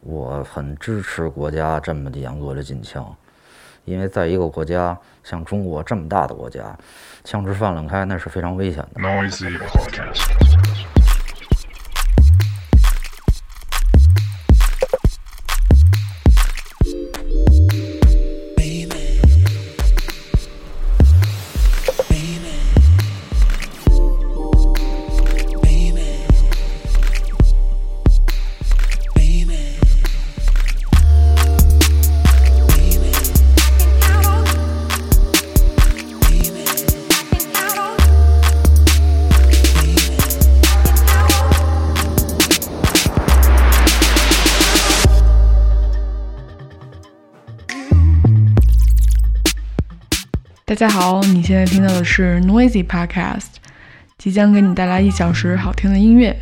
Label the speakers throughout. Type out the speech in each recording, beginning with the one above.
Speaker 1: 我很支持国家这么严格的禁枪，因为在一个国家像中国这么大的国家，枪支泛滥开那是非常危险的。
Speaker 2: 大家好，你现在听到的是 Noisy Podcast，即将给你带来一小时好听的音乐。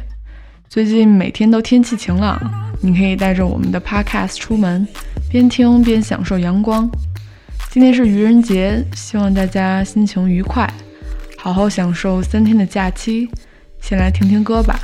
Speaker 2: 最近每天都天气晴朗，你可以带着我们的 Podcast 出门，边听边享受阳光。今天是愚人节，希望大家心情愉快，好好享受三天的假期。先来听听歌吧。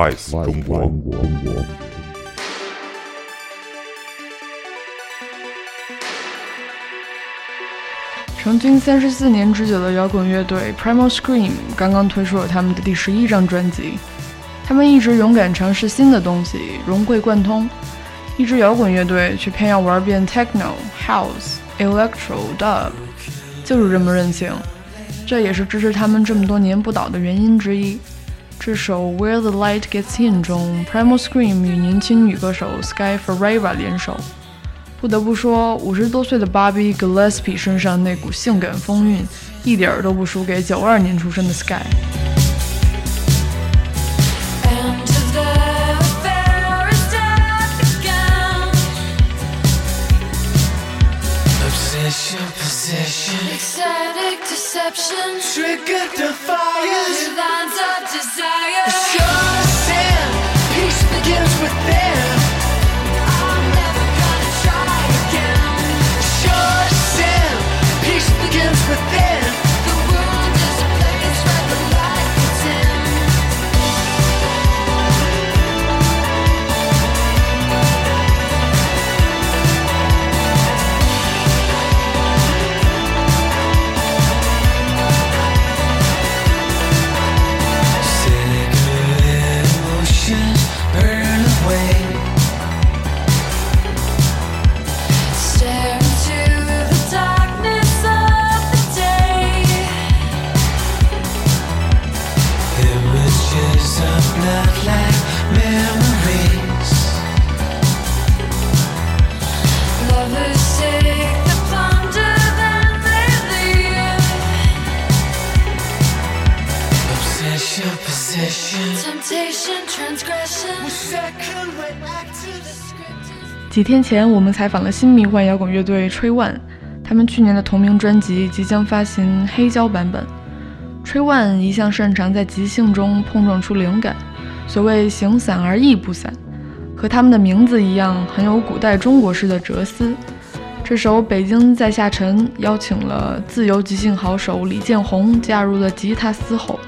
Speaker 3: Vice 中国。
Speaker 2: 成军三十四年之久的摇滚乐队 Primal Scream 刚刚推出了他们的第十一张专辑。他们一直勇敢尝试新的东西，融会贯通。一支摇滚乐队却偏要玩遍 Techno、House、Electro、Dub，就是这么任性。这也是支持他们这么多年不倒的原因之一。这首《Where the Light Gets In》中，Primal Scream 与年轻女歌手 Sky Ferreira 联手。不得不说，五十多岁的 Bobby Gillespie 身上那股性感风韵，一点儿都不输给九二年出生的
Speaker 4: Sky。Ecstatic deception, trigger the fires, lines of
Speaker 2: 几天前，我们采访了新迷幻摇滚乐队 Tree One，他们去年的同名专辑即将发行黑胶版本。Tree One 一向擅长在即兴中碰撞出灵感，所谓形散而意不散，和他们的名字一样，很有古代中国式的哲思。这首《北京在下沉》邀请了自由即兴好手李建宏加入了吉他嘶吼，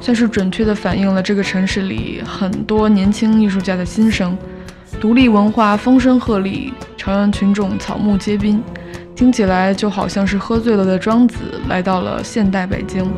Speaker 2: 算是准确地反映了这个城市里很多年轻艺术家的心声。独立文化风声鹤唳，朝阳群众草木皆兵，听起来就好像是喝醉了的庄子来到了现代北京。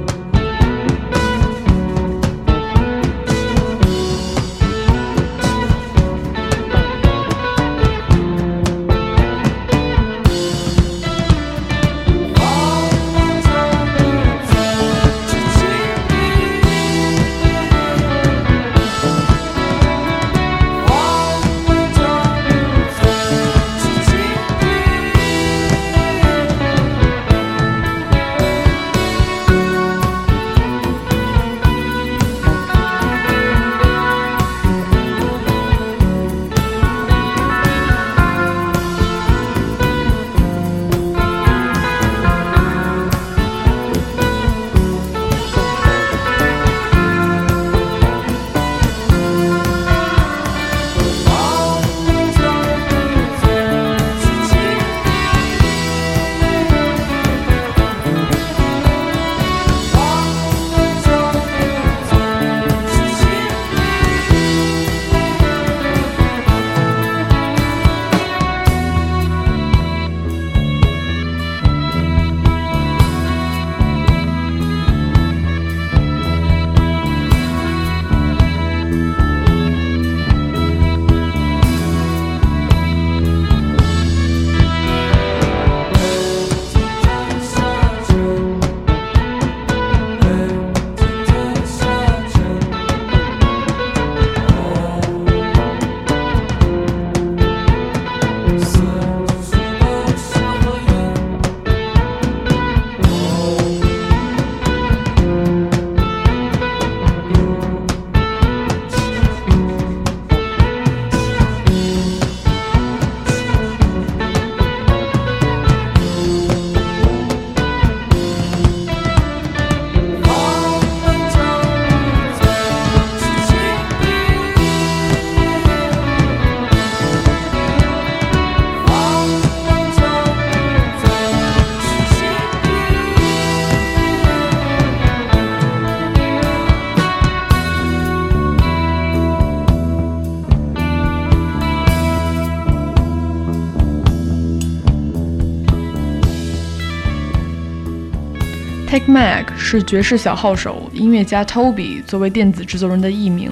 Speaker 2: Mac 是爵士小号手、音乐家 Toby 作为电子制作人的艺名。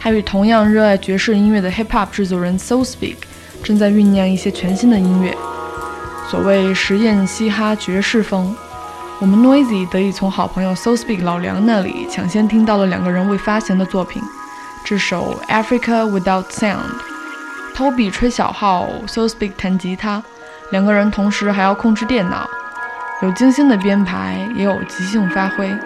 Speaker 2: 他与同样热爱爵士音乐的 Hip Hop 制作人 So Speak 正在酝酿一些全新的音乐，所谓实验嘻哈爵士风。我们 Noisy 得以从好朋友 So Speak 老梁那里抢先听到了两个人未发行的作品，这首 Africa Without Sound。Toby 吹小号，So Speak 弹吉他，两个人同时还要控制电脑。有精心的编排，也有即兴发挥。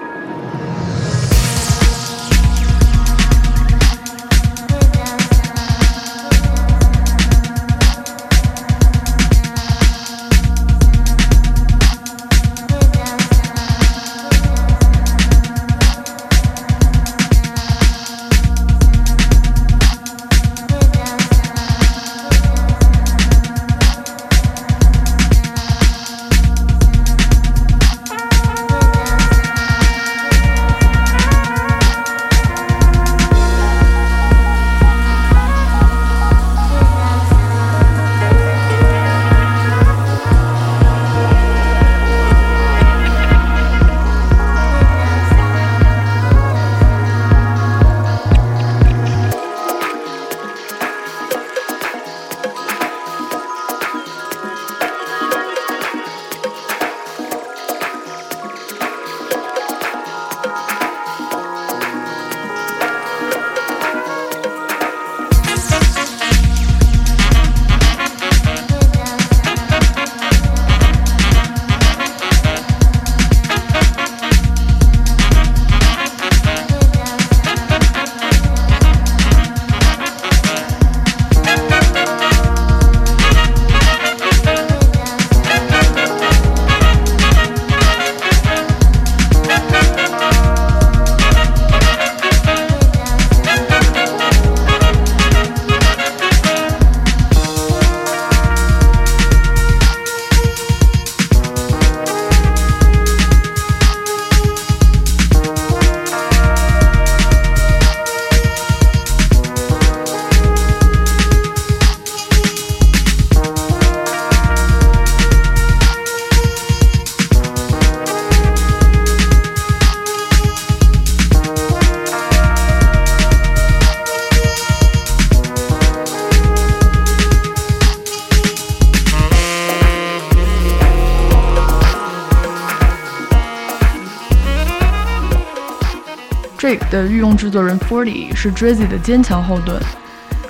Speaker 2: 制作人 Forty 是 Drizzy 的坚强后盾，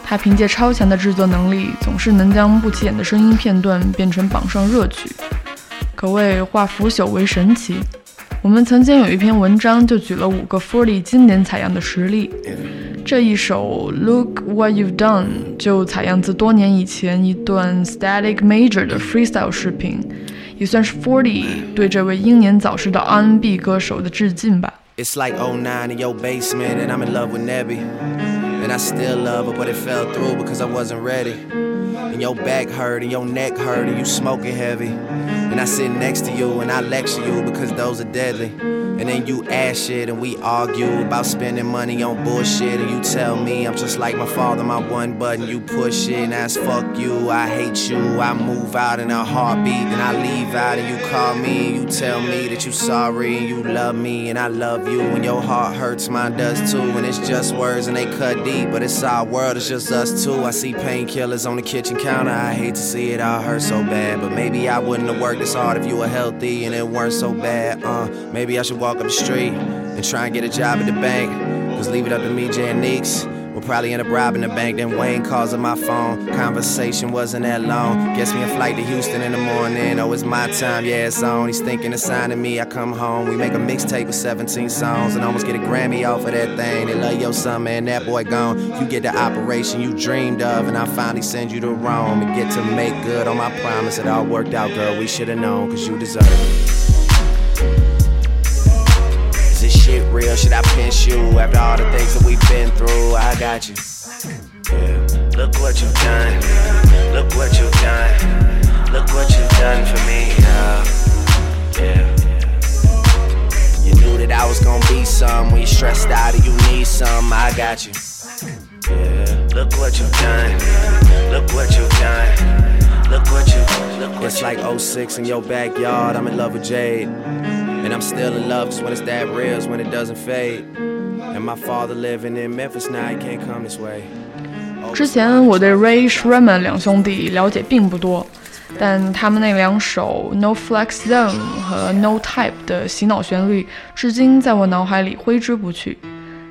Speaker 2: 他凭借超强的制作能力，总是能将不起眼的声音片段变成榜上热曲，可谓化腐朽为神奇。我们曾经有一篇文章就举了五个 Forty 经典采样的实例，这一首 Look What You've Done 就采样自多年以前一段 Static Major 的 freestyle 视频，也算是 Forty 对这位英年早逝的 R&B 歌手的致敬吧。
Speaker 5: It's like 09 in your basement, and I'm in love with Nebby. And I still love her, but it fell through because I wasn't ready. And your back hurt, and your neck hurt, and you smoking heavy. And I sit next to you, and I lecture you because those are deadly. And then you ask shit, and we argue about spending money on bullshit. And you tell me I'm just like my father, my one button, you push it. And that's fuck you, I hate you. I move out in a heartbeat, then I leave out, and you call me, and you tell me that you sorry, and you love me, and I love you. And your heart hurts, mine does too. And it's just words, and they cut deep, but it's our world, it's just us two. I see painkillers on the kitchen counter, I hate to see it all hurt so bad. But maybe I wouldn't have worked this hard if you were healthy and it weren't so bad. Uh, maybe I should walk up the street and try and get a job at the bank. Cause leave it up to me, Jay and Neeks. We'll probably end up robbing the bank. Then Wayne calls on my phone. Conversation wasn't that long. Gets me a flight to Houston in the morning. Oh, it's my time, yeah, it's on. He's thinking of signing me. I come home. We make a mixtape with 17 songs and almost get a Grammy off of that thing. They love your son, man. That boy gone. You get the operation you dreamed of, and I finally send you to Rome and get to make good on my promise. It all worked out, girl. We should have known, cause you deserve it. Is this shit real? Should I pinch you after all the things that we've been through? I got you. Yeah. Look what you've done. Look what you've done. Look what you've done for me. Yeah. Yeah. You knew that I was gonna be some. When you stressed out and you need some, I got you. Yeah. Look what you've done. Look what you've done. Look what you. Look it's like 06 in your backyard. I'm in love with Jade. And I'm still in love just when it's that real, when it doesn't fade. And my father living in Memphis now, he can't come this way.
Speaker 2: 之前我对 Ray Shremmer 两兄弟了解并不多，但他们那两首 No Flex Zone 和 No Type 的洗脑旋律，至今在我脑海里挥之不去。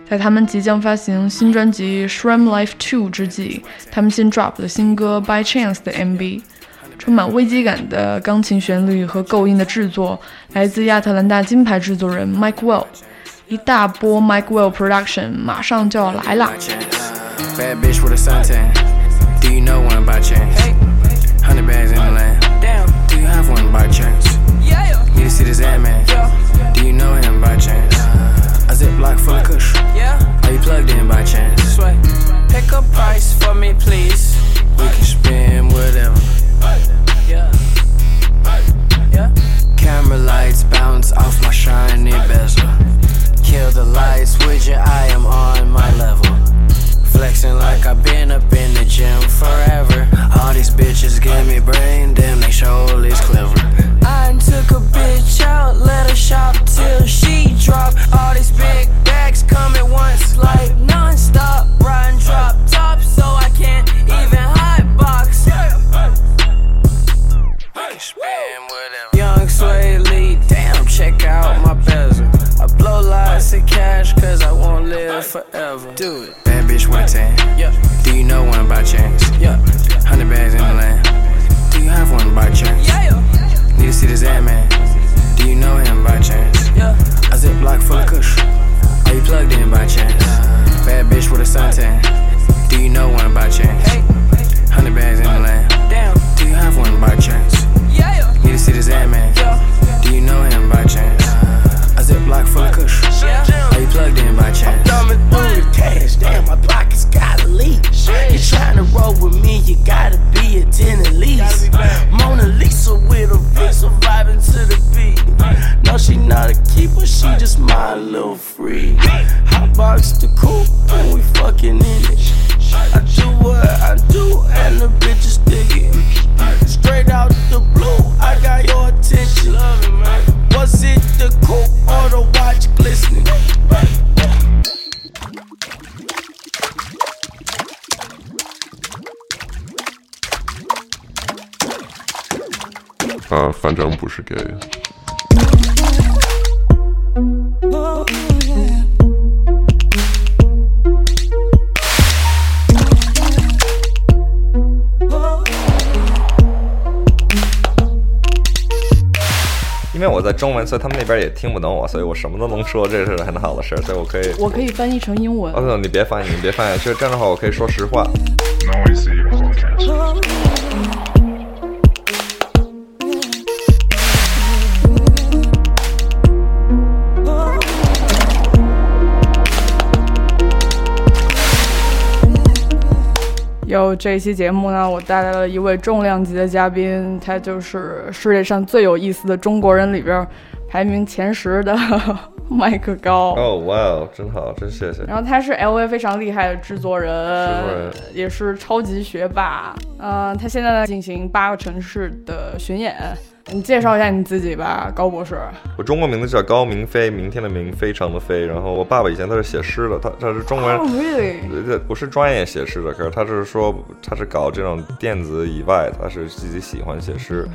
Speaker 2: 在他们即将发行新专辑《Shrem Life 2》之际，他们新 drop 的新歌《By Chance》的 MV，充满危机感的钢琴旋律和构音的制作来自亚特兰大金牌制作人 Mike Well，一大波 Mike Well Production 马上就要来啦！
Speaker 6: 边也听不懂我，所以我什么都能说，这是很好的事儿，所以我可以。
Speaker 2: 我可以翻译成英文。
Speaker 6: 哦，你别翻译，你别翻译，就这样的话，我可以说实话。
Speaker 2: 有这一期节目呢，我带来了一位重量级的嘉宾，他就是世界上最有意思的中国人里边排名前十的 麦克高。
Speaker 6: 哦，哇哦，真好，真谢谢。
Speaker 2: 然后他是 LV 非常厉害的制作人，
Speaker 6: 制作人
Speaker 2: 也是超级学霸。嗯、他现在在进行八个城市的巡演。你介绍一下你自己吧，高博士。
Speaker 6: 我中国名字叫高明飞，明天的明，非常的飞。然后我爸爸以前他是写诗的，他他是中文。
Speaker 2: Oh, really？
Speaker 6: 呃，不是专业写诗的，可是他是说他是搞这种电子以外，他是自己喜欢写诗，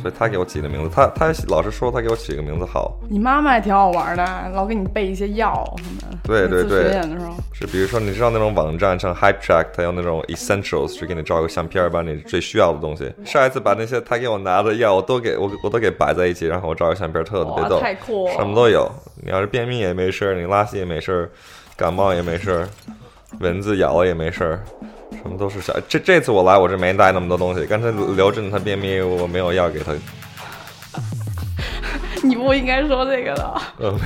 Speaker 6: 所以他给我起的名字，他他老是说他给我起个名字好，
Speaker 2: 你妈妈也挺好玩的，老给你备一些药什么的。
Speaker 6: 对对对
Speaker 2: 巡演的时候，
Speaker 6: 是比如说你知道那种网站像 Hype Track，他有那种 Essentials，去给你照个相片，把你最需要的东西。上一次把那些他给我拿的药，我都给我我都给摆在一起，然后我照个相片特，特别逗，
Speaker 2: 太酷了
Speaker 6: 什么都有。你要是便秘也没事儿，你拉稀也没事儿，感冒也没事儿，蚊子咬了也没事儿。什么都是小，这这次我来我是没带那么多东西，刚才刘震他便秘，我没有药给他。
Speaker 2: 你不应该说这个的。
Speaker 6: 嗯，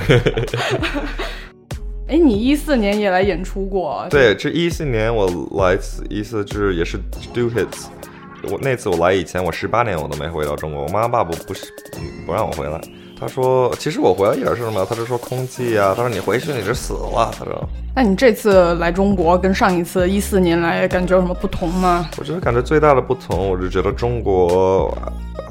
Speaker 2: 哎，你一四年也来演出过，
Speaker 6: 对，这一四年我来一次，一次就是也是 Do Hits。我那次我来以前，我十八年我都没回到中国，我妈爸爸不不是不让我回来。他说，其实我回来一点事儿没有，他是说空气啊，他说你回去你就死了，他说。
Speaker 2: 那你这次来中国跟上一次一四年来感觉有什么不同吗？
Speaker 6: 我觉得感觉最大的不同，我就觉得中国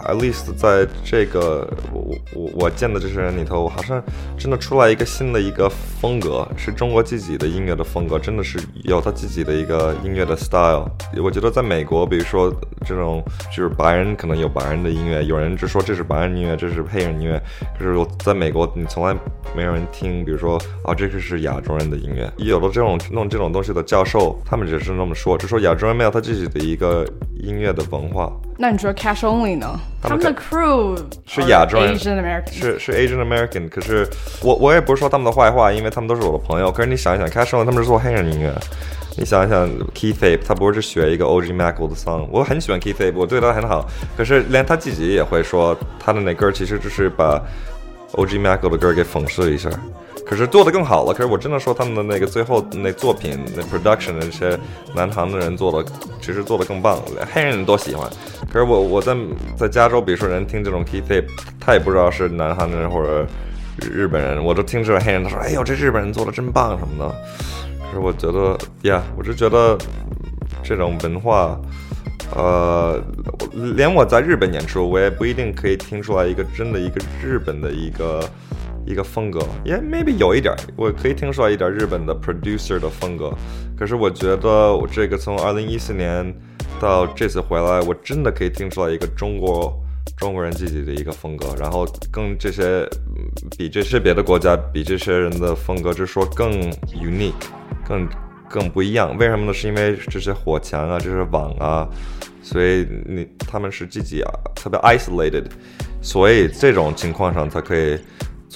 Speaker 6: ，at least 在这个我我我见的这些人里头，好像真的出来一个新的一个风格，是中国自己的音乐的风格，真的是有他自己的一个音乐的 style。我觉得在美国，比如说这种就是白人可能有白人的音乐，有人就说这是白人音乐，这是黑人音乐，可是我在美国你从来没有人听，比如说啊这个是亚洲人的音乐，有了这种弄这种东西的教授，他们只是那么说，只说亚洲人没有他自己的一个音乐的文化。
Speaker 2: 那你觉得 Cash Only 呢？
Speaker 6: 他们
Speaker 2: 的 crew
Speaker 6: 是亚洲人
Speaker 2: Asian American，
Speaker 6: 是是 Asian American，可是我我也不是说他们的坏话，因为他们都是我的朋友。可是你想一想 c a s h Only 他们是做黑人音乐，你想一想 Keith Ape，他不是学一个 OG Mac 的 song，我很喜欢 Keith Ape，我对他很好，可是连他自己也会说他的那歌其实就是把 OG Mac 的歌给讽刺一下。可是做的更好了，可是我真的说他们的那个最后那作品那 production 的那些南韩的人做的，其实做的更棒，黑人都喜欢。可是我我在在加州，比如说人听这种 Keith，他也不知道是南韩人或者日本人，我都听这种黑人，他说哎呦这日本人做的真棒什么的。可是我觉得呀，我就觉得这种文化。呃，连我在日本演出，我也不一定可以听出来一个真的一个日本的一个一个风格，也 maybe 有一点，我可以听出来一点日本的 producer 的风格。可是我觉得我这个从二零一四年到这次回来，我真的可以听出来一个中国中国人自己的一个风格，然后跟这些比这些别的国家比这些人的风格，就是说更 unique，更更不一样。为什么呢？是因为这些火墙啊，这些网啊，所以你他们是自己啊特别 isolated，所以这种情况上才可以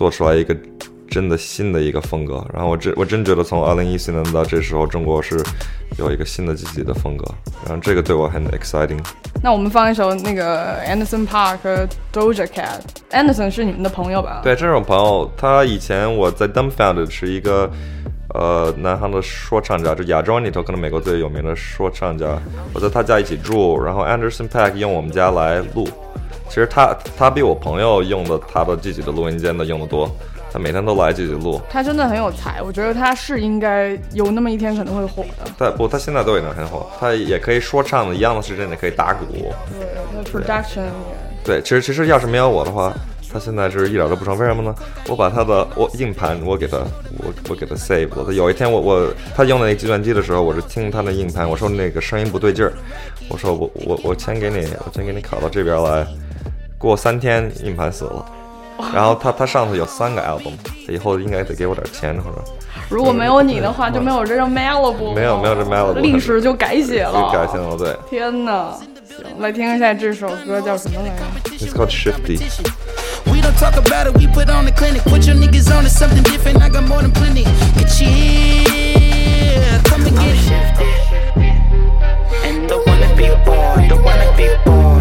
Speaker 6: 做出来一个真的新的一个风格。然后我真我真觉得从二零一四年到这时候，中国是有一个新的自己的风格，然后这个对我很 exciting。
Speaker 2: 那我们放一首那个 Anderson Park 和 Doja Cat。Anderson 是你们的朋友吧？
Speaker 6: 对，这种朋友，他以前我在 Dumbfounded 是一个呃南航的说唱家，就亚洲人里头可能美国最有名的说唱家。我在他家一起住，然后 Anderson Pack 用我们家来录。其实他他比我朋友用的他的自己的录音间的用的多，他每天都来自己录。
Speaker 2: 他真的很有才，我觉得他是应该有那么一天可能会火的。
Speaker 6: 但不，他现在都已经很火，他也可以说唱的，一样的时间也可以打鼓。
Speaker 2: 对，他 production 也
Speaker 6: 对，其实其实要是没有我的话，他现在是一点都不成。为什么呢？我把他的我硬盘我给他我我给他 save 了。他有一天我我他用那个计算机的时候，我是听他的硬盘，我说那个声音不对劲儿，我说我我我先给你我先给你拷到这边来。过三天硬盘死了，然后他他上头有三个 album，以后应该得给我点钱或者。
Speaker 2: 如果没有你的话，就没有这张 Malibu，
Speaker 6: 没有没有这 Malibu
Speaker 2: 历史就改写了，
Speaker 6: 就改写了对。
Speaker 2: 天哪！行，来听一下这首歌叫什么来着
Speaker 6: ？It's called Shifty。
Speaker 7: We don't talk about it, we put on the clinic. Put your niggas on to something different, I got more than plenty. Get chill, come and get shifted. And don't wanna be bored, don't wanna be bored.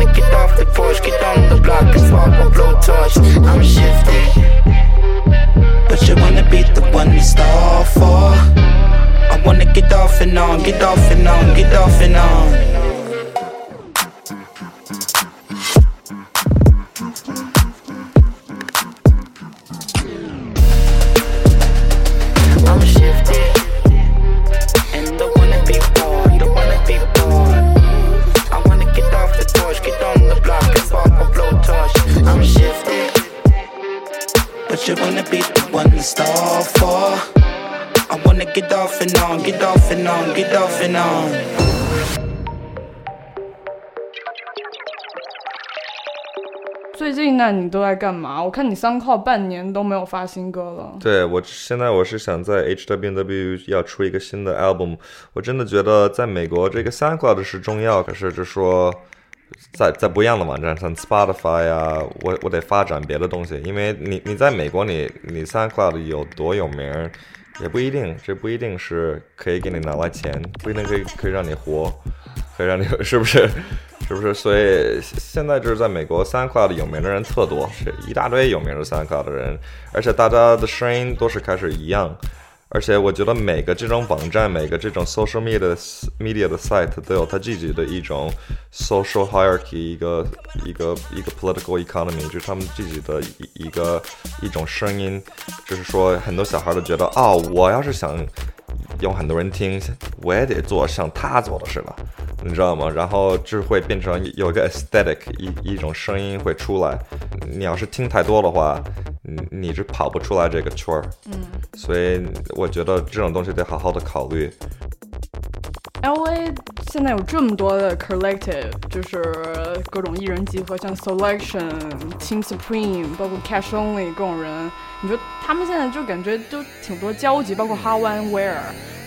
Speaker 7: Wanna get off the porch, get on the block and spark a blowtorch. I'm shifted. But you wanna be the one we stall for. I wanna get off and on, get off and on, get off and on. But you wanna be the one to stall for. I wanna get off and on, get off and on, get off and on.
Speaker 2: 最近那你都在干嘛？我看你 SoundCloud 半年都没有发新歌了。
Speaker 6: 对我现在我是想在 HWW 要出一个新的 album，我真的觉得在美国这个 SoundCloud 是重要，可是就说在在不一样的网站，像 Spotify 啊，我我得发展别的东西，因为你你在美国你你 SoundCloud 有多有名也不一定，这不一定是可以给你拿来钱，不一定可以可以让你活，可以让你 是不是？是不是？所以现在就是在美国，SoundCloud 有名的人特多，是一大堆有名的 SoundCloud 的人，而且大家的声音都是开始一样。而且我觉得每个这种网站，每个这种 social media 的 media 的 site 都有它自己的一种 social hierarchy，一个一个一个 political economy，就是他们自己的一一个一种声音，就是说很多小孩都觉得，啊，我要是想有很多人听，我也得做像他做的似的，你知道吗？然后就会变成有一个 aesthetic，一一种声音会出来。你要是听太多的话，你你是跑不出来这个圈儿。嗯，所以我觉得这种东西得好好的考虑。
Speaker 2: L A 现在有这么多的 collective，就是各种艺人集合，像 Selection、Team Supreme，包括 Cash Only 各种人，你说他们现在就感觉都挺多交集，包括 h a w a n Wear。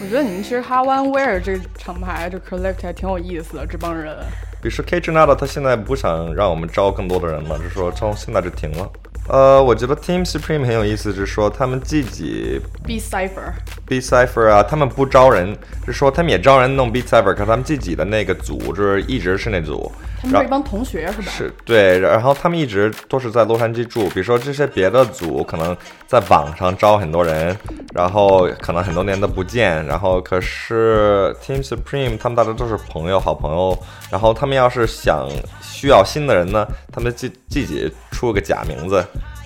Speaker 2: 我觉得你们其实 h a w a n Wear 这个厂牌这 collective 还挺有意思的，这帮人。
Speaker 6: 比如说 K 纳的，他现在不想让我们招更多的人了，就说从现在就停了。呃，我觉得 Team Supreme 很有意思，就是说他们自己
Speaker 2: Be Cipher，
Speaker 6: Beat Cipher 啊，他们不招人，是说他们也招人弄 Beat Cipher，可他们自己的那个组就是一直是那组。
Speaker 2: 他们是一帮同学是吧？
Speaker 6: 是对，然后他们一直都是在洛杉矶住。比如说这些别的组可能在网上招很多人，然后可能很多年都不见，然后可是 Team Supreme 他们大家都是朋友，好朋友。然后他们要是想需要新的人呢，他们自自己出个假名字。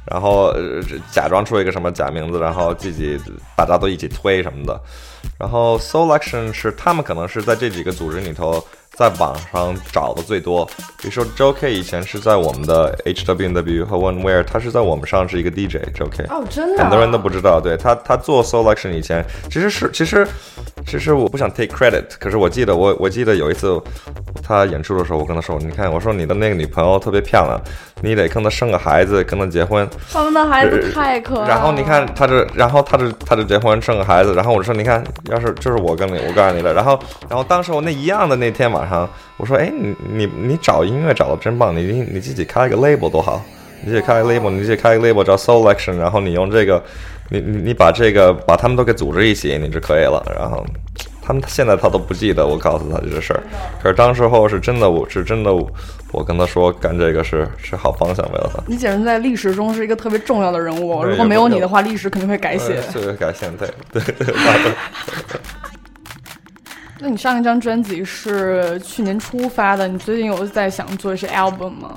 Speaker 6: 然后呃假装出一个什么假名字，然后自己大家都一起推什么的。然后 Selection 是他们可能是在这几个组织里头，在网上找的最多。比如说 Joe K 以前是在我们的 HWW 和 One Wear，他是在我们上是一个 DJ Joe K。
Speaker 2: 哦，真的啊、
Speaker 6: 很多人都不知道，对他，他做 selection 以前，其实是，其实，其实我不想 take credit，可是我记得我，我记得有一次他演出的时候，我跟他说，你看，我说你的那个女朋友特别漂亮，你得跟她生个孩子，跟她结婚。
Speaker 2: 他们的孩子太可爱了。
Speaker 6: 然后你看，他就，然后他就，他就结婚生个孩子，然后我就说，你看，要是就是我跟你，我告诉你的，然后，然后当时我那一样的那天晚上，我说，哎，你你你找音乐找的真棒，你你你自己开一个 label 多好。你自己开个 label，你自己开个 label 叫 Selection，然后你用这个，你你你把这个把他们都给组织一起，你就可以了。然后他们现在他都不记得我告诉他这个事儿，可是当时候是真的，我是真的，我跟他说干这个是是好方向，为了他。
Speaker 2: 你简直在历史中是一个特别重要的人物，如果没有你的话，历史肯定会改写。
Speaker 6: 这个改写，对对对。
Speaker 2: 那你上一张专辑是去年初发的，你最近有在想做一些 album 吗？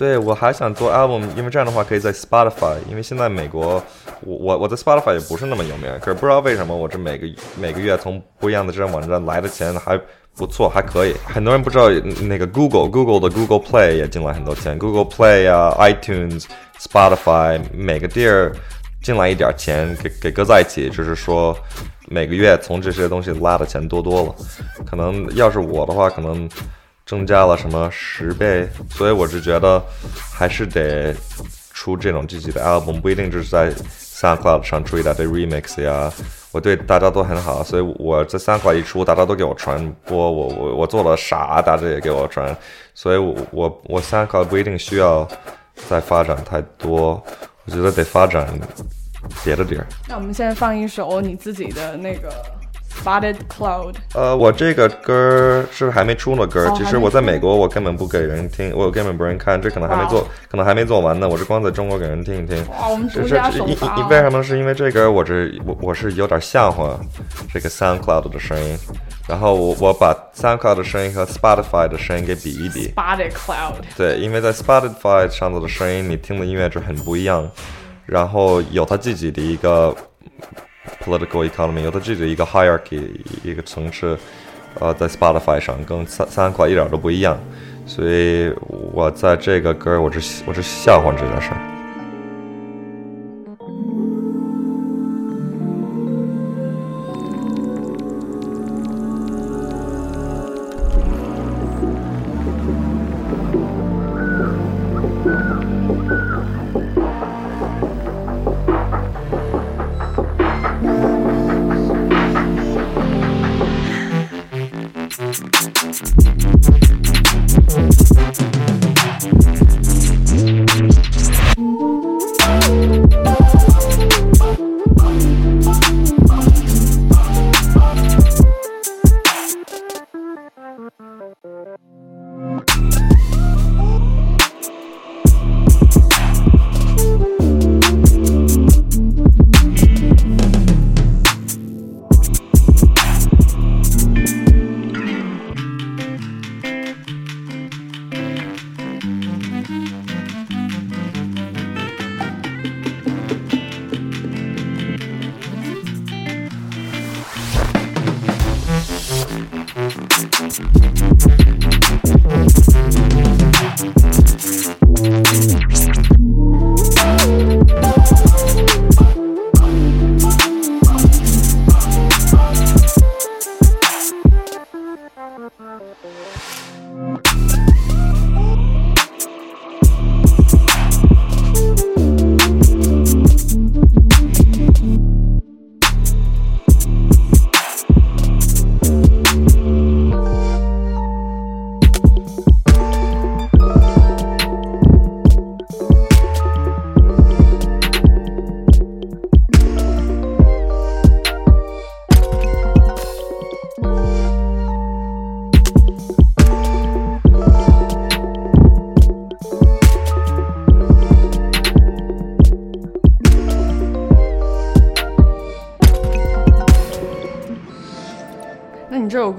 Speaker 6: 对，我还想做 album，因为这样的话可以在 Spotify，因为现在美国，我我我在 Spotify 也不是那么有名，可是不知道为什么我这每个每个月从不一样的这种网站来的钱还不错，还可以。很多人不知道那个 Google Google 的 Google Play 也进来很多钱，Google Play 啊、iTunes、Spotify 每个地儿进来一点钱给给搁在一起，就是说每个月从这些东西拉的钱多多了。可能要是我的话，可能。增加了什么十倍，所以我是觉得还是得出这种自己的 album，不一定就是在 SoundCloud 上出一大堆 remix 呀，我对大家都很好，所以我这三块一出，大家都给我传播，我我我做了啥，大家也给我传，所以我我我三块不一定需要再发展太多，我觉得得发展别的地儿。
Speaker 2: 那我们现在放一首你自己的那个 Spotted Cloud。
Speaker 6: 呃，我这个歌儿是还没出呢歌其实我在美国我根本不给人听，我根本不让人看，这可能还没做，可能还没做完呢，我是光在中国给人听一听。
Speaker 2: 哇，我们独家首发哦
Speaker 6: 因为什么？是因为这个我这我我是有点像话这个 SoundCloud 的声音，然后我我把 SoundCloud 的声音和 Spotify 的声音给比一比。
Speaker 2: Spotted Cloud。
Speaker 6: 对，因为在 Spotify 上头的声音，你听的音乐就很不一样，然后有它自己的一个 political economy，有的这是一个 hierarchy，一个层次，呃，在 Spotify 上跟三三块一点都不一样，所以我在这个歌我是我是笑话这件事儿。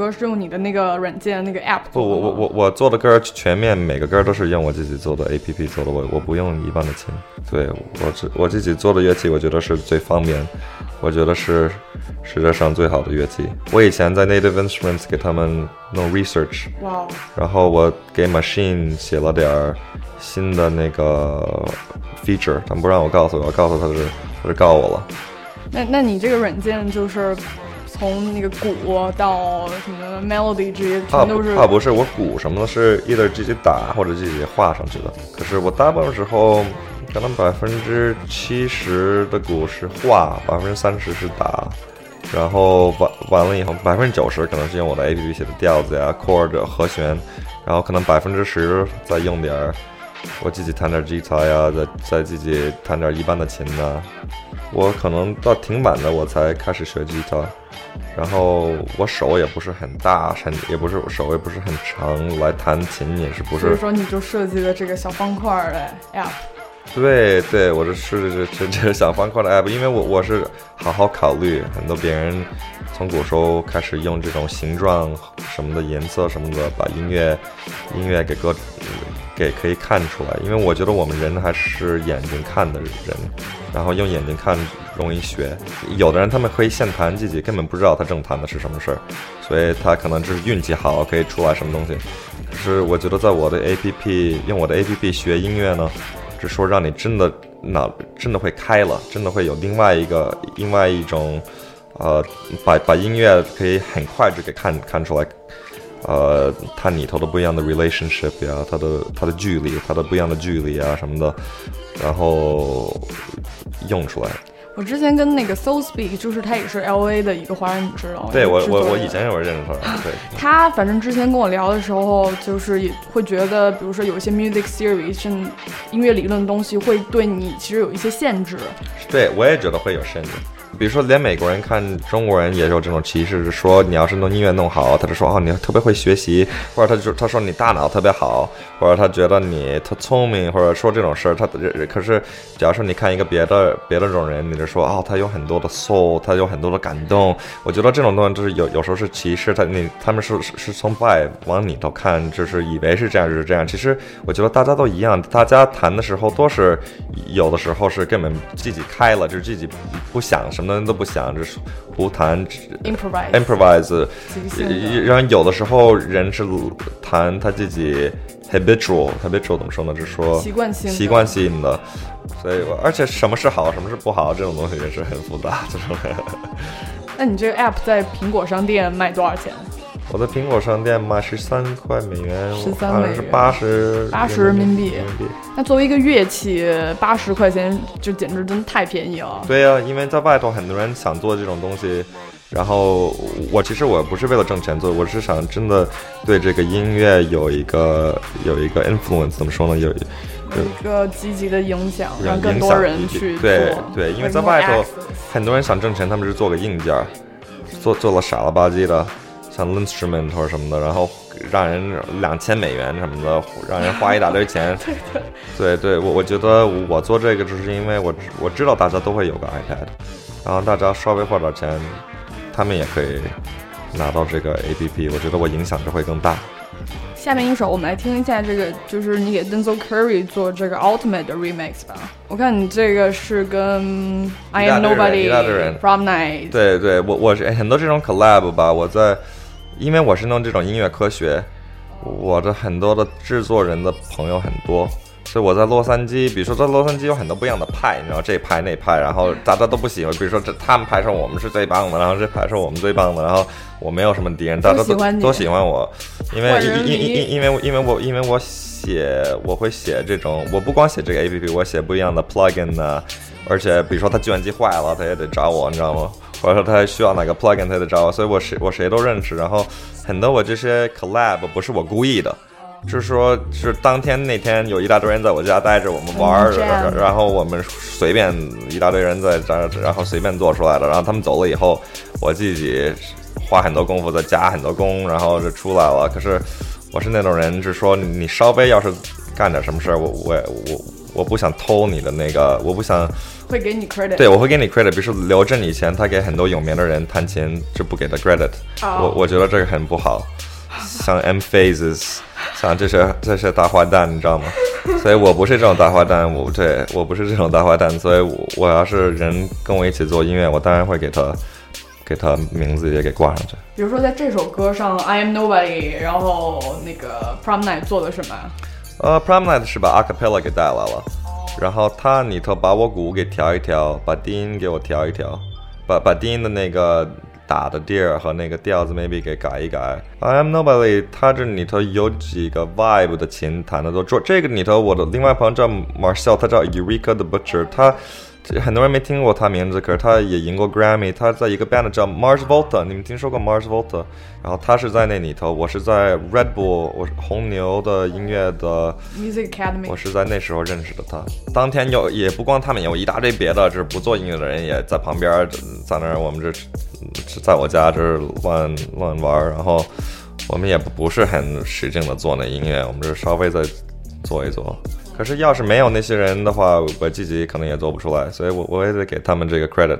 Speaker 2: 歌是用你的那个软件那个 App
Speaker 6: 不，我我我我做的歌全面，每个歌都是用我自己做的 A P P 做的，我我不用一般的琴。对我自我自己做的乐器，我觉得是最方便，我觉得是世界上最好的乐器。我以前在 Native Instruments 给他们弄 research，
Speaker 2: 哇哦，
Speaker 6: 然后我给 Machine 写了点儿新的那个 feature，他们不让我告诉我，我告诉他是他是告我了。
Speaker 2: 那那你这个软件就是从那个鼓到什么 melody 这些全都是
Speaker 6: 怕不是我鼓什么的，是 either 自己打或者自己画上去的。可是我大部分时候，可能百分之七十的鼓是画，百分之三十是打。然后完完了以后，百分之九十可能是用我的 A P P 写的调子呀、chord 和弦，然后可能百分之十再用点儿我自己弹点吉他呀，再再自己弹点一般的琴呐。我可能到挺晚的我才开始学吉他，然后我手也不是很大，很也不是手也不是很长，来弹琴也是不是
Speaker 2: 所以说你就设计了这个小方块儿的 App。
Speaker 6: 对对，我这是这这这小方块的 app，因为我我是好好考虑，很多别人从古时候开始用这种形状什么的颜色什么的，把音乐音乐给个给可以看出来，因为我觉得我们人还是眼睛看的人，然后用眼睛看容易学。有的人他们可以现弹自己根本不知道他正弹的是什么事儿，所以他可能就是运气好可以出来什么东西。可是我觉得在我的 APP 用我的 APP 学音乐呢。是说让你真的脑真的会开了，真的会有另外一个另外一种，呃，把把音乐可以很快就给看看出来，呃，它里头的不一样的 relationship 呀，它的它的距离，它的不一样的距离啊什么的，然后用出来。
Speaker 2: 我之前跟那个 Soul Speak，就是他也是 L A 的一个华人，女知道吗？
Speaker 6: 对我我我以前也会认识他，对，
Speaker 2: 他反正之前跟我聊的时候，就是也会觉得，比如说有一些 music theory 是音乐理论的东西，会对你其实有一些限制。
Speaker 6: 对我也觉得会有限制。比如说，连美国人看中国人也有这种歧视，说你要是弄音乐弄好，他就说哦你特别会学习，或者他就他说你大脑特别好，或者他觉得你特聪明，或者说这种事儿。他可是，假如说你看一个别的别的种人，你就说哦他有很多的 soul，他有很多的感动。我觉得这种东西就是有有时候是歧视，他你他们是是是从外往里头看，就是以为是这样就是这样。其实我觉得大家都一样，大家谈的时候都是有的时候是根本自己开了，就是自己不想么都不想，就是胡谈
Speaker 2: improvise
Speaker 6: improvise，
Speaker 2: 即兴的
Speaker 6: 然后有的时候人是谈他自己 habitual habitual 怎么说呢？就是说
Speaker 2: 习惯性的
Speaker 6: 习惯性的，所以我而且什么是好，什么是不好，这种东西也是很复杂。这种
Speaker 2: 那你这个 app 在苹果商店卖多少钱？
Speaker 6: 我在苹果商店卖十三块美元
Speaker 2: ，13
Speaker 6: 好像是
Speaker 2: 八十
Speaker 6: 八十
Speaker 2: 80人民币。那作为一个乐器，八十块钱就简直真的太便宜了。
Speaker 6: 对呀、因为在外头很多人想做这种东西，然后我其实我不是为了挣钱做，我是想真的对这个音乐有一个有一个 influence，怎么说呢？有
Speaker 2: 一个积极的影响，
Speaker 6: 让
Speaker 2: 让更多人去做。
Speaker 6: 对对，因为在外头很多人想挣钱，他们是做个硬件儿，做做了傻了吧唧的，像 instrument 或者什么的，然后让人两千美元什么的，让人花一大堆钱。对对，我我觉得我做这个只是因为我我知道大家都会有个 iPad，然后大家稍微花点钱，他们也可以拿到这个 APP，我觉得我影响就会更大。
Speaker 2: 下面一首，我们来听一下这个，就是你给 Denzel Curry 做这个 Ultimate 的 remix 吧。我看你这个是跟 I Am Nobody
Speaker 6: 人
Speaker 2: From Night，
Speaker 6: 对对，我我是很多这种 collab 吧，我在，因为我是弄这种音乐科学，我的很多的制作人的朋友很多，所以我在洛杉矶，比如说在洛杉矶有很多不一样的派，你知道这派那派，然后大家都不喜欢，比如说这他们派说我们是最棒的，然后这派说我们最棒的，然后我没有什么敌人，大家都
Speaker 2: 都喜欢
Speaker 6: 我，因为
Speaker 2: 万人
Speaker 6: 因因因因为因为我因为我写我会写这种，我不光写这个 A P P，我写不一样的 plugin 呢、而且比如说他计算机坏了，他也得找我，你知道吗？或者说他需要哪个 plugin，他也得找我，所以我谁我谁都认识。然后很多我这些 collab 不是我故意的，就是说是当天那天有一大堆人在我家待着，我们玩儿，
Speaker 2: 嗯
Speaker 6: 然然后我们随便一大堆人在这儿，然后随便做出来的。然后他们走了以后，我自己花很多功夫再加很多工，然后就出来了。可是我是那种人，是说你稍微要是干点什么事儿，我我我我不想偷你的那个，我不想。
Speaker 2: 会给你 credit。
Speaker 6: 对，我会给你 credit。比如说刘震以前他给很多有名的人弹琴，就不给他 credit。
Speaker 2: 哦
Speaker 6: 我我觉得这个很不好。像 M Phases，像这些这些大坏蛋，你知道吗？所以我不是这种大坏蛋，我对我不是这种大坏蛋，所以我我要是人跟我一起做音乐，我当然会给他给他名字也给挂上去。
Speaker 2: 比如说在这首歌上 I Am Nobody，然后那个 Prom Night 做了什么？
Speaker 6: 呃，Prom Night 是把 a cappella 给带来了，然后他里头把我鼓给调一调，把低音给我调一调，把把低音的那个打的地儿和那个调子 maybe 给改一改。I am nobody，他这里头有几个 vibe 的琴弹的都做，这个里头我的另外朋友叫 Marcel，他叫 Eureka 的 Butcher，他。这很多人没听过他名字，可是他也赢过 Grammy。他在一个 band 叫 Mars Volta，你们听说过 Mars Volta？然后他是在那里头，我是在 Red Bull，我是红牛的音乐的
Speaker 2: Music Academy
Speaker 6: 我是在那时候认识的他。当天有也不光他们，有一大堆别的，就是不做音乐的人也在旁边儿，在那儿我们这是在我家这儿乱乱玩儿，然后我们也不不是很使劲的做那音乐，我们就是稍微再做一做。可是要是没有那些人的话，我自己可能也做不出来，所以我我也得给他们这个 credit。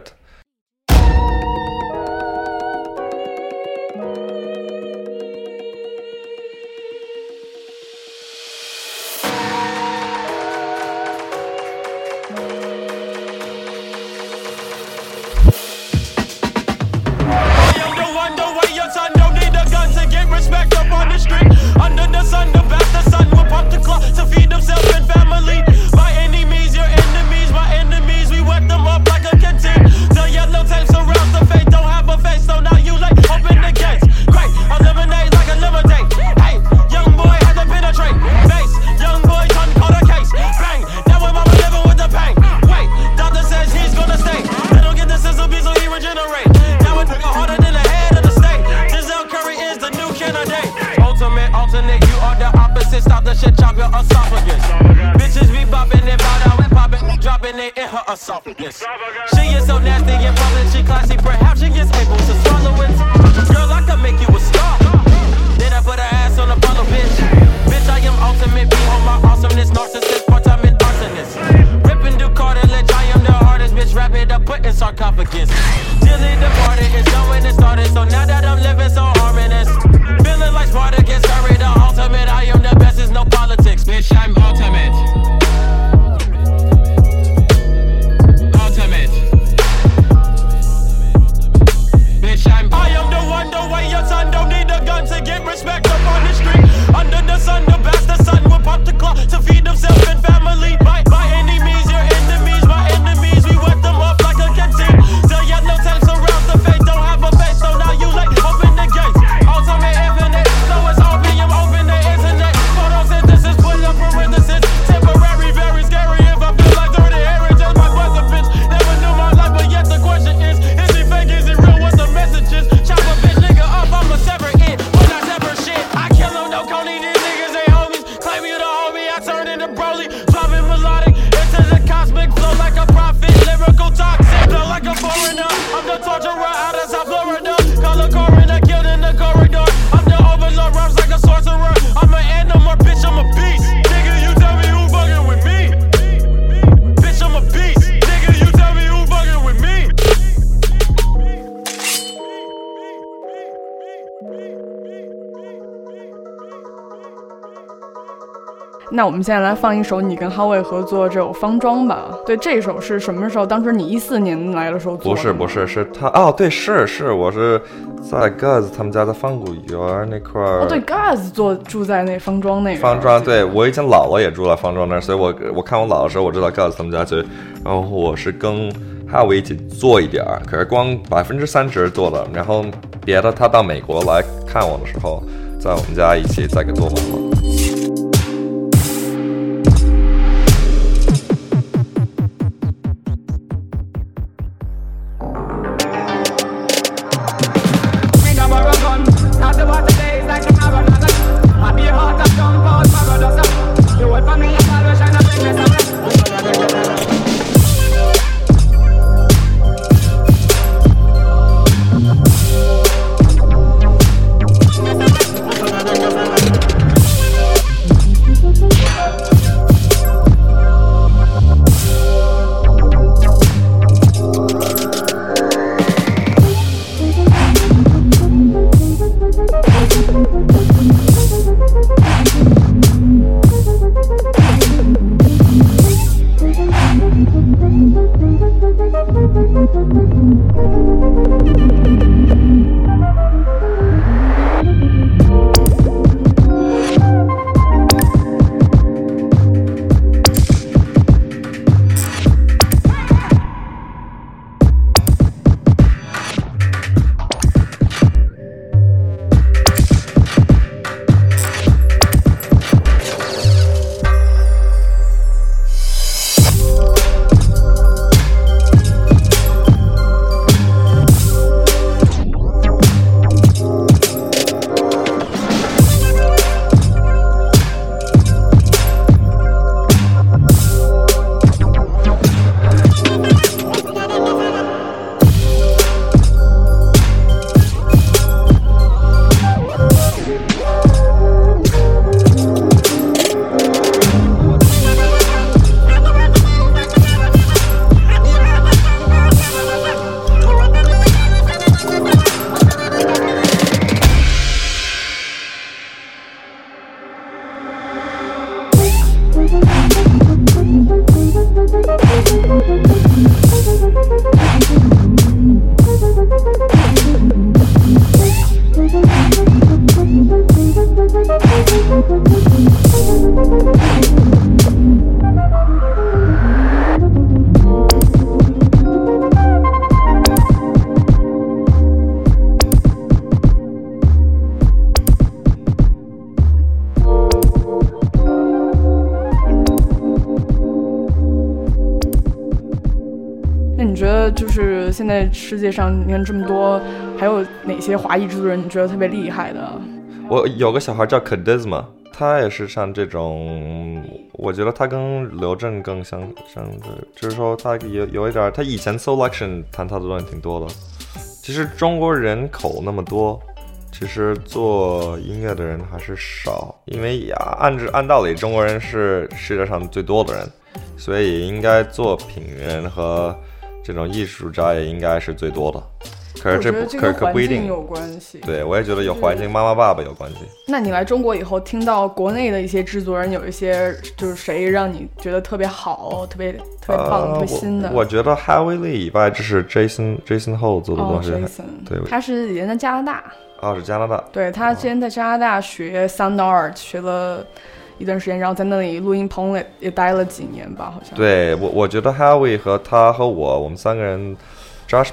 Speaker 2: 们现在来放一首你跟哈维合作这首《方庄》吧。对，这首是什么时候？当时你一四年来的时候做的
Speaker 6: 不是不是，是他哦，对，是是，我是在 Guz 他们家的方谷园那块儿。
Speaker 2: 哦，对，Gaz 做住在那方庄那个
Speaker 6: 方庄，对我以前姥姥也住在方庄那儿，所以我我看我姥姥的时候，我知道 Guz 他们家去，然后我是跟哈维一起做一点儿，可是光百分之三十做的，然后别的他到美国来看我的时候，在我们家一起再给做完了。
Speaker 2: 就是现在世界上你看这么多，还有哪些华裔制作人你觉得特别厉害的？
Speaker 6: 我有个小孩叫 Kadisma，他也是像这种我觉得他跟刘震更相相对，就是说他有有一点儿，他以前 selection 谈他的东西挺多的。其实中国人口那么多，其实做音乐的人还是少，因为呀，按按道理中国人是世界上最多的人，所以应该作品人和这种艺术家也应该是最多的。可是
Speaker 2: 这
Speaker 6: 这不可可不一定，
Speaker 2: 有关系。
Speaker 6: 对我也觉得有环境妈妈爸爸有关系。
Speaker 2: 那你来中国以后，听到国内的一些制作人有一些，就是谁让你觉得特别好、特别特别棒、特别新的？
Speaker 6: 呃我我觉得 Howie Lee 以外，这是 Jason Jason Ho 做的
Speaker 2: 哦
Speaker 6: 东西还
Speaker 2: ，，Jason，
Speaker 6: 对，
Speaker 2: 他是以前在加拿大，
Speaker 6: 哦是加拿大，
Speaker 2: 对他之前在加拿大学 sound art 学了一段时间，然后在那里录音棚里也待了几年吧，好像。
Speaker 6: 对我我觉得 Howie 和他和我，我们三个人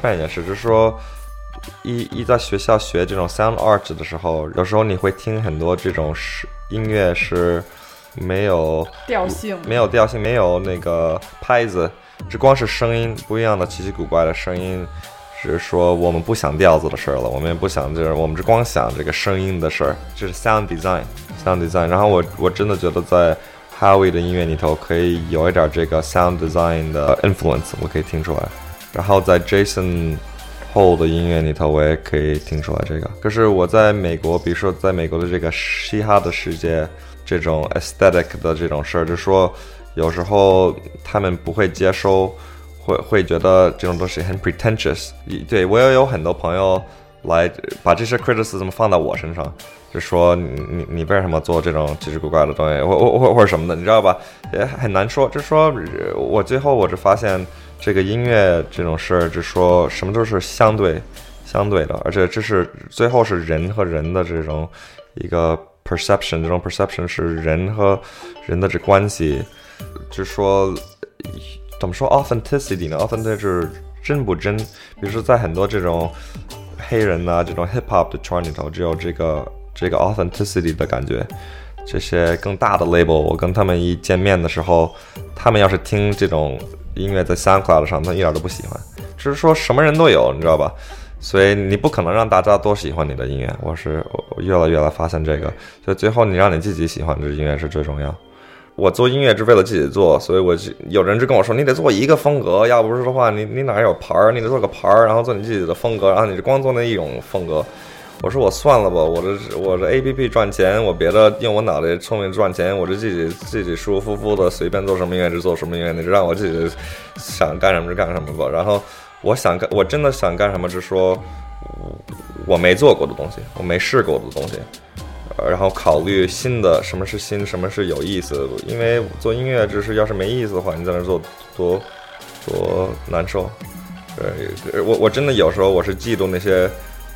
Speaker 6: Man 也是，就是说。一一在学校学这种 sound art 的时候，有时候你会听很多这种是音乐是没有
Speaker 2: 调性
Speaker 6: 没有调性，没有那个拍子，只光是声音不一样的奇奇古怪的声音。只是说我们不想调子的事儿了，我们也不想就是我们只光想这个声音的事儿，这是 sound design，sound design。然后我我真的觉得在 Howie 的音乐里头可以有一点这个 sound design 的 influence，我可以听出来。然后在 Jason Hole 的音乐里头，我也可以听出来这个。可是我在美国，比如说在美国的这个嘻哈的世界，这种 aesthetic 的这种事儿，就说有时候他们不会接收，会会觉得这种东西很 pretentious。对我也有很多朋友来把这些 criticism 放到我身上，就说你你你为什么做这种奇奇怪怪的东西，或或或或者什么的，你知道吧？也很难说。就说我最后我就发现，这个音乐这种事儿，就说什么都是相对相对的，而且这是最后是人和人的这种一个 perception，这种 perception 是人和人的这关系，就说怎么说 authenticity 呢？authentic 就是真不真？比如说在很多这种黑人呐、这种 hip hop 的圈里头，只有这个这个 authenticity 的感觉。这些更大的 label，我跟他们一见面的时候，他们要是听这种音乐在 SoundCloud 上，他一点都不喜欢。只是说什么人都有，你知道吧？所以你不可能让大家都喜欢你的音乐。我是我越来越来发现这个，所以最后你让你自己喜欢这音乐是最重要。我做音乐是为了自己做，所以我就有人就跟我说，你得做一个风格，要不是的话，你你哪有牌儿？你得做个牌儿，然后做你自己的风格，然后你就光做那一种风格。我说我算了吧，我这我这 A P P 赚钱，我别的用我脑袋聪明赚钱，我这自己自己舒舒服服的随便做什么音乐就做什么音乐，你就让我自己想干什么就干什么吧。然后我想干，我真的想干什么，就说我没做过的东西，我没试过的东西。然后考虑新的，什么是新，什么是有意思。因为做音乐，只是要是没意思的话，你在那做多多难受。对，我我真的有时候我是嫉妒那些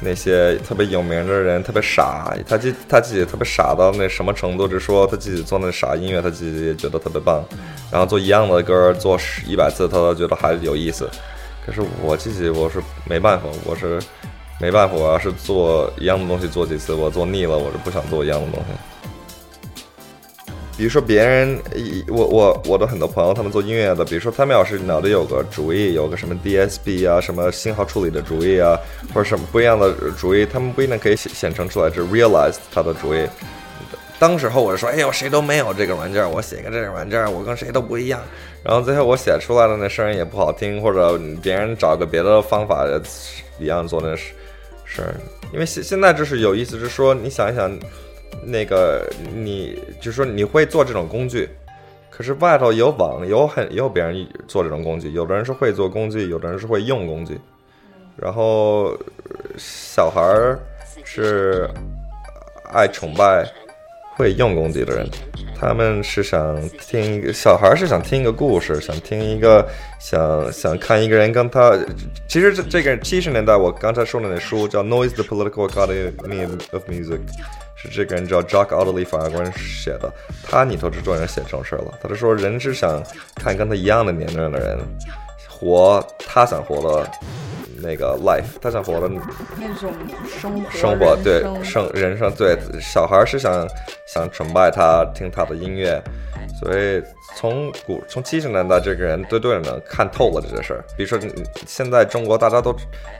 Speaker 6: 那些特别有名的人，特别傻，他自他自己特别傻到那什么程度，就说他自己做那傻音乐，他自己也觉得特别棒，然后做一样的歌做十一百次，他都觉得还有意思。可是我自己我是没办法，我是没办法，我要是做一样的东西做几次，我做腻了，我是不想做一样的东西。比如说别人，我我我的很多朋友，他们做音乐的，比如说他们要是脑袋有个主意，有个什么 DSP 啊，什么信号处理的主意啊，或者什么不一样的主意，他们不一定可以显显成出来，就 realize 他的主意。当时候我说，哎呦，谁都没有这个软件，我写个这个软件，我跟谁都不一样。然后最后我写出来的那声音也不好听，或者别人找个别的方法一样做那事事。因为现现在就是有意思，是说你想一想，那个你就是说你会做这种工具，可是外头有网，有很有别人做这种工具，有的人是会做工具，有的人是会用工具。然后呃小孩儿是爱崇拜会用工具的人，他们是想听一个小孩儿是想听一个故事，想听一个想想看一个人跟他。其实这这个七十年代我刚才说的那书叫《Noise: The Political Economy of Music》，是这个人叫 Jock Aldley 法官写的，他里头制作人写这种事儿了。他就说人是想看跟他一样的年龄的人活他想活的那个 life，他想活的
Speaker 2: 那种生活
Speaker 6: 生活对
Speaker 2: 生
Speaker 6: 生人生对小孩儿是想想崇拜他听他的音乐，所以从古从七十年代这个人对对呢看透了这些事儿。比如说现在中国大家都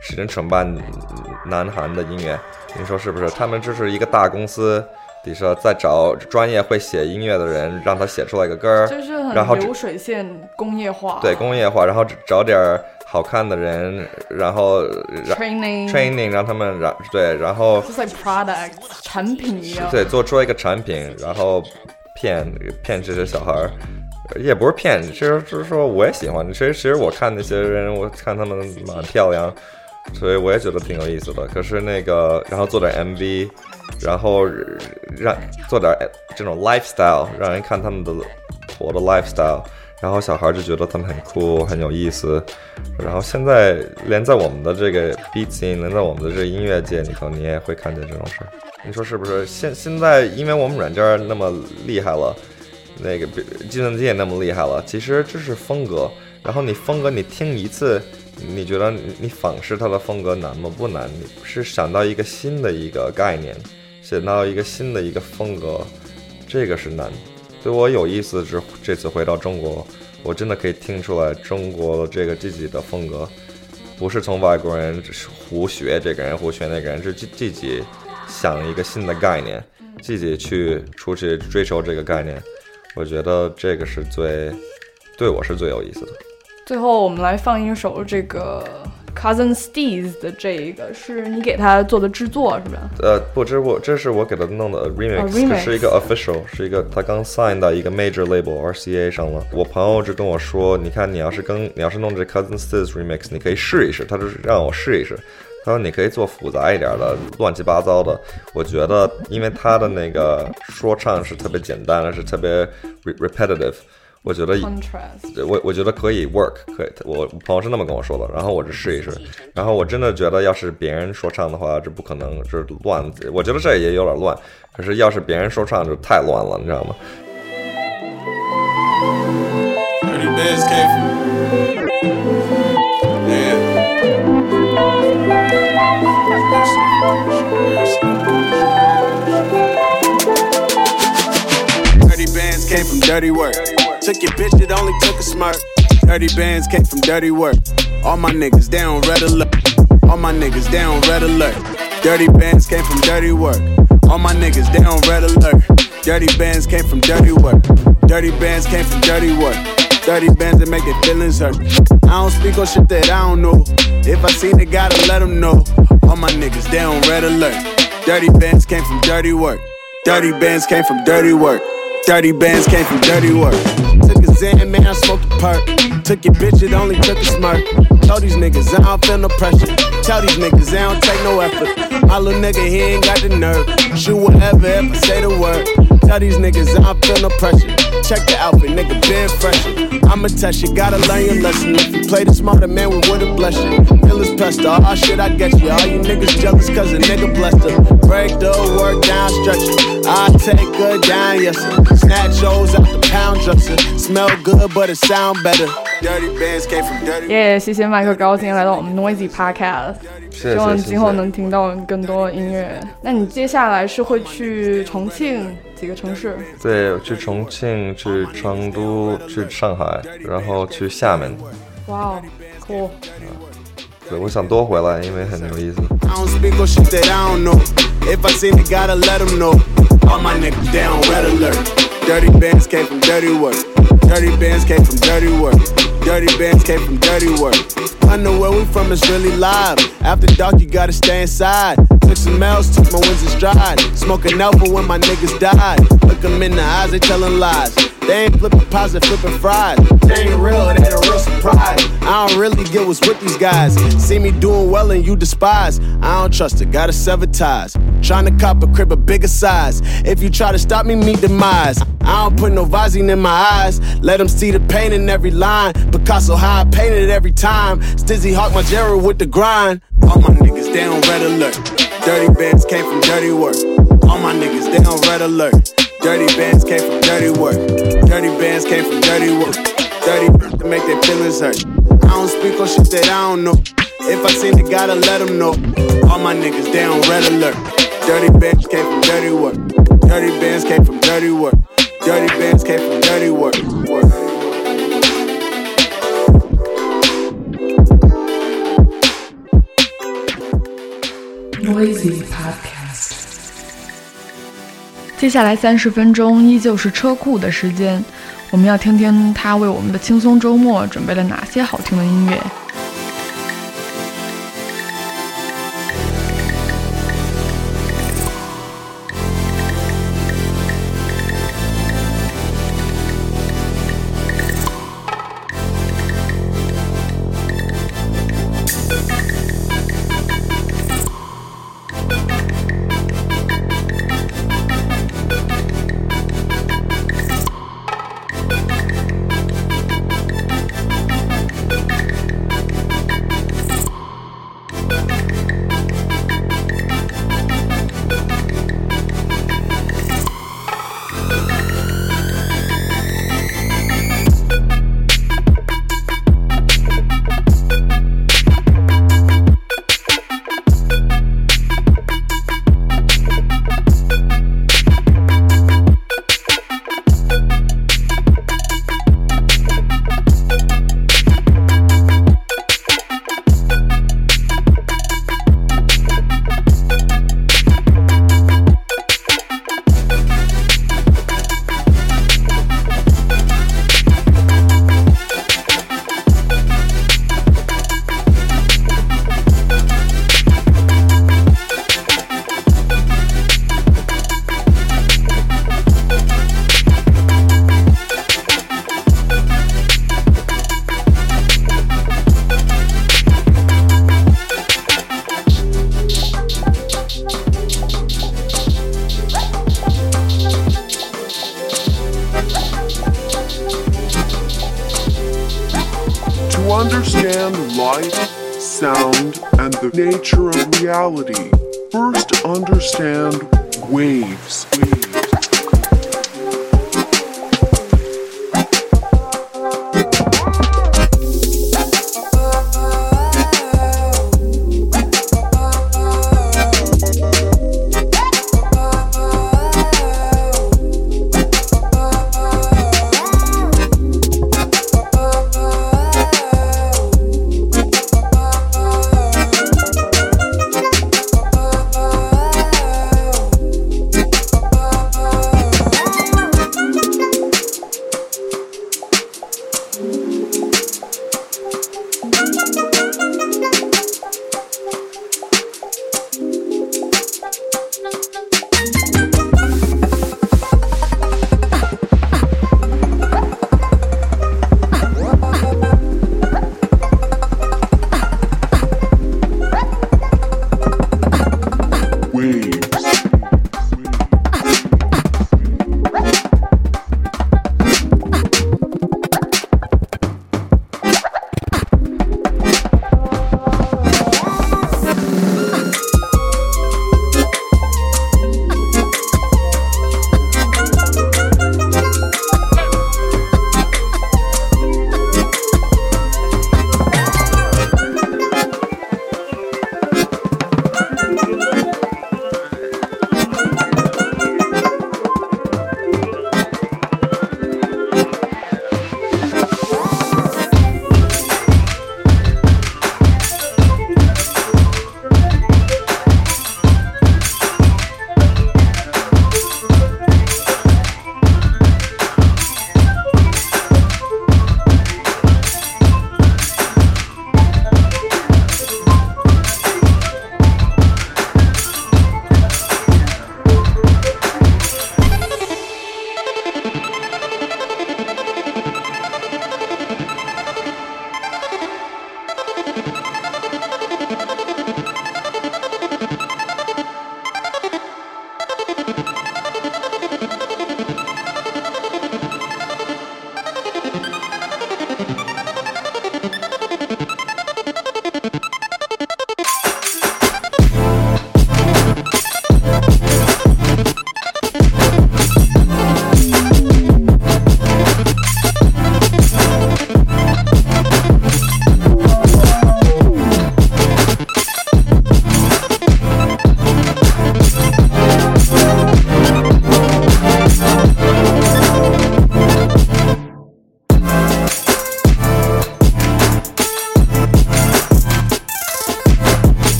Speaker 6: 使劲崇拜南韩的音乐，你说是不是？他们就是一个大公司比如说，在找专业会写音乐的人，让他写出来一个歌儿，
Speaker 2: 就是很流水线工业化，
Speaker 6: 对工业化，然后找点儿好看的人，然后
Speaker 2: Training
Speaker 6: training 让他们然对，然后
Speaker 2: 就是 like product 产品一样。
Speaker 6: 对做出一个产品，然后骗骗这些小孩儿。也不是骗，其实就是说我也喜欢。其实其实我看那些人，我看他们蛮漂亮，所以我也觉得挺有意思的。可是那个，然后做点 MV，然后让做点这种 lifestyle，让人看他们的活的 lifestyle，然后小孩就觉得他们很酷，很有意思。然后现在连在我们的这个 beat in，连在我们的这个音乐界里头，你也会看见这种事儿。你说是不是？现现在因为我们软件那么厉害了。那个计算机也那么厉害了，其实这是风格。然后你风格，你听一次，你觉得你仿视它的风格难吗？不难，你是想到一个新的一个概念，想到一个新的一个风格，这个是难。对我有意思是这次回到中国，我真的可以听出来中国这个自己的风格，不是从外国人胡学这个人胡学那个人，是自自己想一个新的概念，自己去出去追求这个概念。我觉得这个是最对我是最有意思的。
Speaker 2: 最后，我们来放一首这个 Cousin Steez 的这一个，是你给他做的制作是吧？
Speaker 6: 呃，不，这是我这是我给他弄的 remix，、
Speaker 2: 哦，remix
Speaker 6: 这是一个 official，是一个他刚 sign 到一个 major label RCA 上了。我朋友就跟我说，你看你要是跟你要是弄这 Cousin Steez remix，你可以试一试。他就是让我试一试。他说你可以做复杂一点的，乱七八糟的。我觉得，因为他的那个说唱是特别简单的，是特别 re- repetitive。我觉得
Speaker 2: Contrast
Speaker 6: 我我觉得可以 work，可以。我我朋友是那么跟我说的，然后我就试一试。然后我真的觉得，要是别人说唱的话，这不可能，这乱。我觉得这也有点乱。可是要是别人说唱，就太乱了，你知道吗
Speaker 8: bands came from dirty work. Took your bitch, it only took a smirk. Dirty bands came from dirty work. All my niggas down red alert. All my niggas down red alert. Dirty bands came from dirty work. All my niggas down red alert. Dirty bands came from dirty work. Dirty bands came from dirty work. Dirty bands that make their feelings hurt. I don't speak on shit that I don't know. If I seen it, gotta let them know. All my niggas down red alert. Dirty bands came from dirty work. Dirty bands came from dirty work. Dirty bands came from dirty work. A Xan, man, I smoked a perk. Took your bitch, it only took a smirk. Tell these niggas I don't feel no pressure. Tell these niggas I don't take no effort. My little nigga, he ain't got the nerve. Shoot whatever if I say the word. Tell these niggas I don't feel no pressure. Check the outfit, nigga, been fresher. I'ma test you, gotta learn your lesson. If you play the smarter man, we would've blessed you. Feel his pester, all shit I get you. All you niggas jealous cause a nigga blessed her. Break the work down, stretch it. I take her down, yes sir. Snatch O's out the pound dresser. Smell good, but it sound better. Dirty bands came from dirty.
Speaker 2: 耶谢谢麦克高今天来到我们 Noisy Podcast，希望今后能听到更多音乐。那你接下来是会去重庆几个城市？
Speaker 6: 对，去重庆，去成都，去上海，然后去厦门。
Speaker 2: 哇哦，cool！
Speaker 6: 对，我想多回来，因为很有意思。
Speaker 8: Them. All my niggas down, red alert. Dirty bands came from dirty work. Dirty bands came from dirty work. Dirty bands came from dirty work. I know where we from, it's really live. After dark, you gotta stay inside. Took some L's, took my wins in stride. Smoking alpha when my niggas died. Look 'em in the eyes, they telling lies. They ain't flipping pies, they flipping fries. They ain't real, it ain't a real surprise. I don't really get what's with these guys. See me doing well and you despise. I don't trust it, gotta sever ties. Trying to cop a crib a bigger size. If you try to stop me, meet demise. I don't put no Visine in my eyes. Let them see the pain in every line. Picasso I painted it every time. Stizzy Hawk my Gerald with the grind. All my niggas down red alert. Dirty bands came from dirty work. All my niggas down red alert. Dirty bands came from dirty work. Dirty bands came from dirty work. Dirty to make their feelings hurt. I don't speak on shit that I don't know. If I seen it, gotta let them know. All my niggas down red alert. Dirty bands came from dirty work. Dirty bands came from dirty work. Dirty bands came from dirty work. work.
Speaker 9: Noisy Podcast.
Speaker 10: 接下来三十分钟依旧是车库的时间，我们要听听他为我们的轻松周末准备了哪些好听的音乐。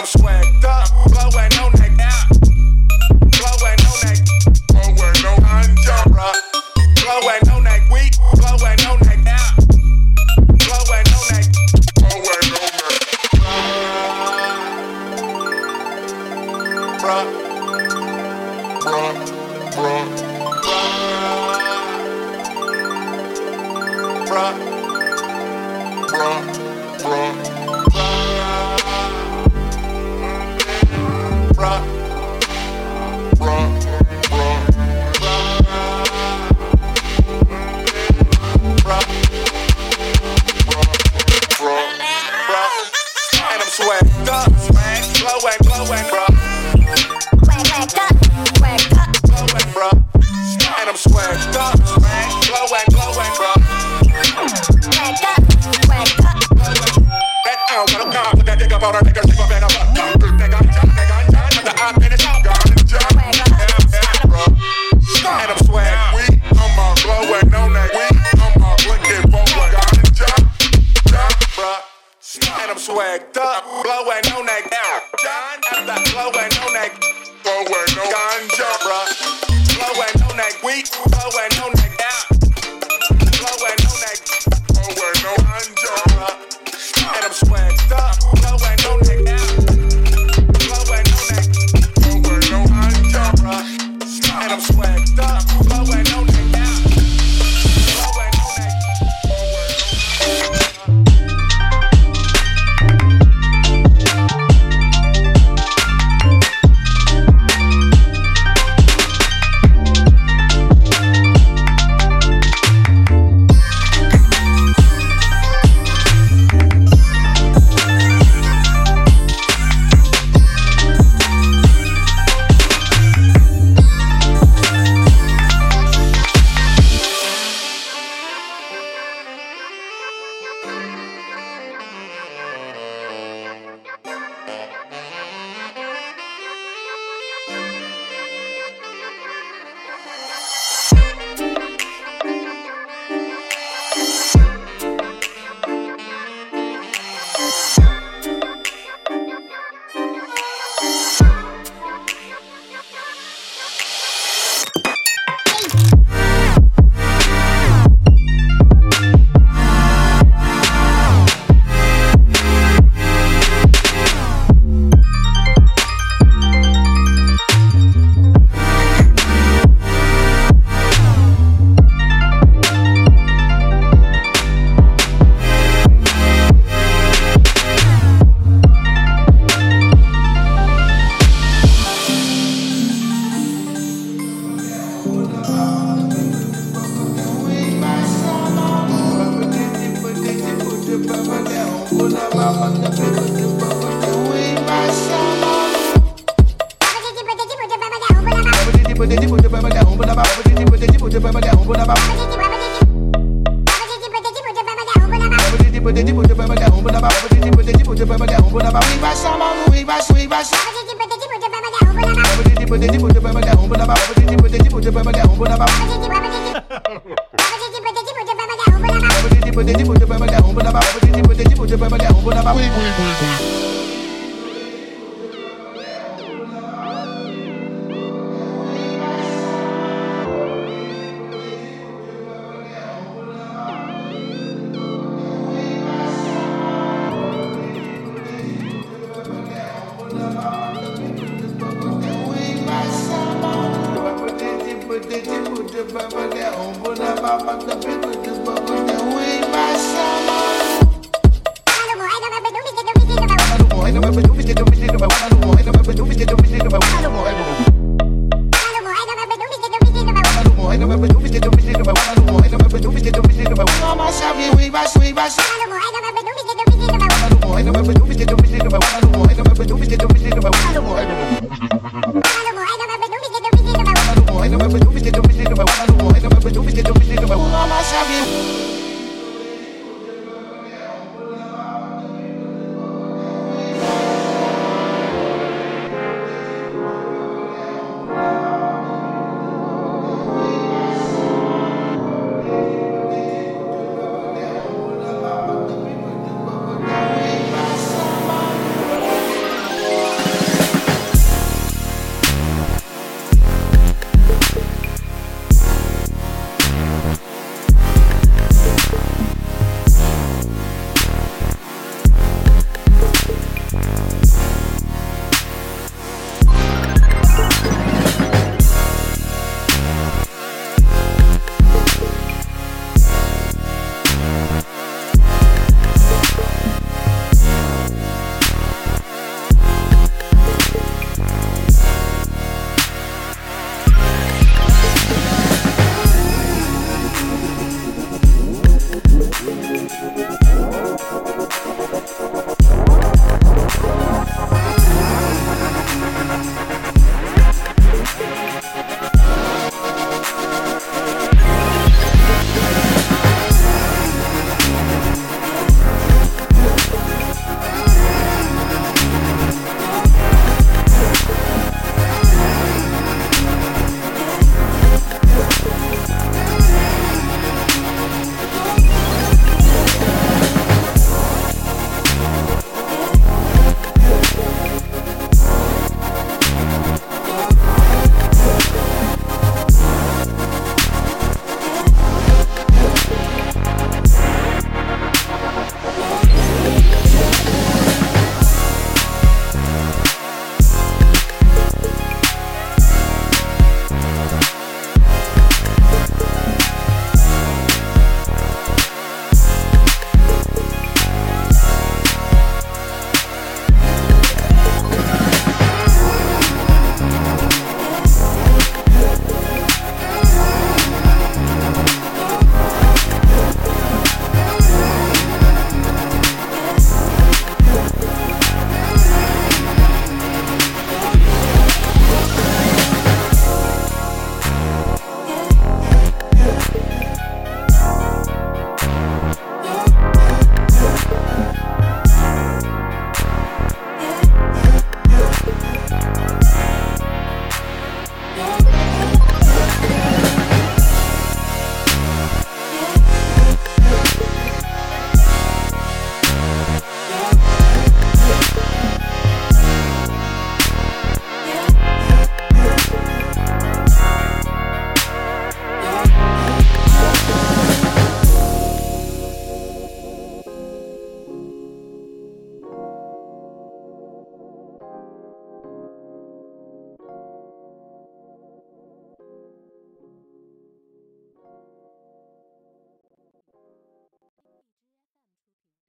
Speaker 11: I'm swagged